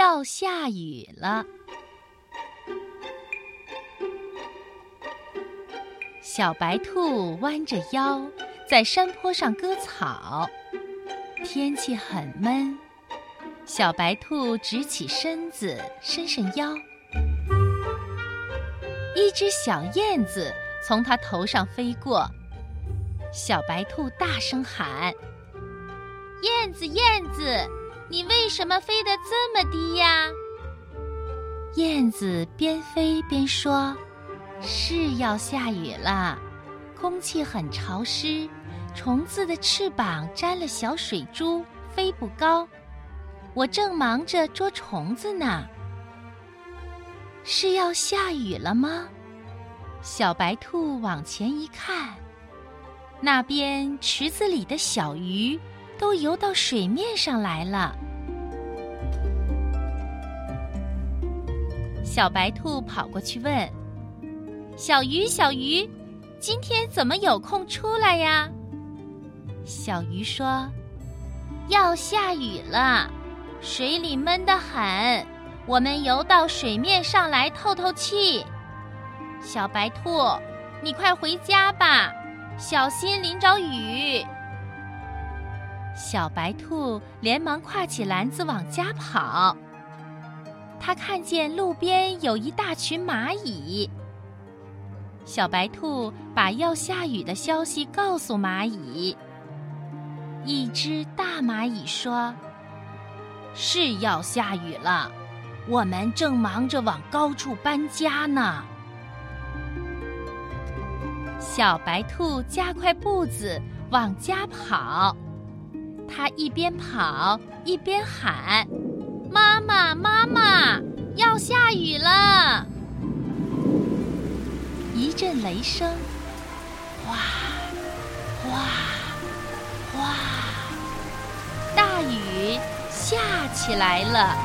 要下雨了。小白兔弯着腰在山坡上割草，天气很闷。小白兔直起身子，伸伸腰。一只小燕子从它头上飞过，小白兔大声喊：“燕子，燕子，你为什么飞得这么低呀？”燕子边飞边说：“是要下雨了，空气很潮湿，虫子的翅膀沾了小水珠，飞不高。我正忙着捉虫子呢。”是要下雨了吗？小白兔往前一看，那边池子里的小鱼都游到水面上来了。小白兔跑过去问：“小鱼，小鱼，今天怎么有空出来呀？”小鱼说：“要下雨了，水里闷得很。”我们游到水面上来透透气，小白兔，你快回家吧，小心淋着雨。小白兔连忙挎起篮子往家跑。它看见路边有一大群蚂蚁。小白兔把要下雨的消息告诉蚂蚁。一只大蚂蚁说：“是要下雨了。”我们正忙着往高处搬家呢。小白兔加快步子往家跑，他一边跑一边喊：“妈妈，妈妈，要下雨了！”一阵雷声，哗，哗，哗，大雨下起来了。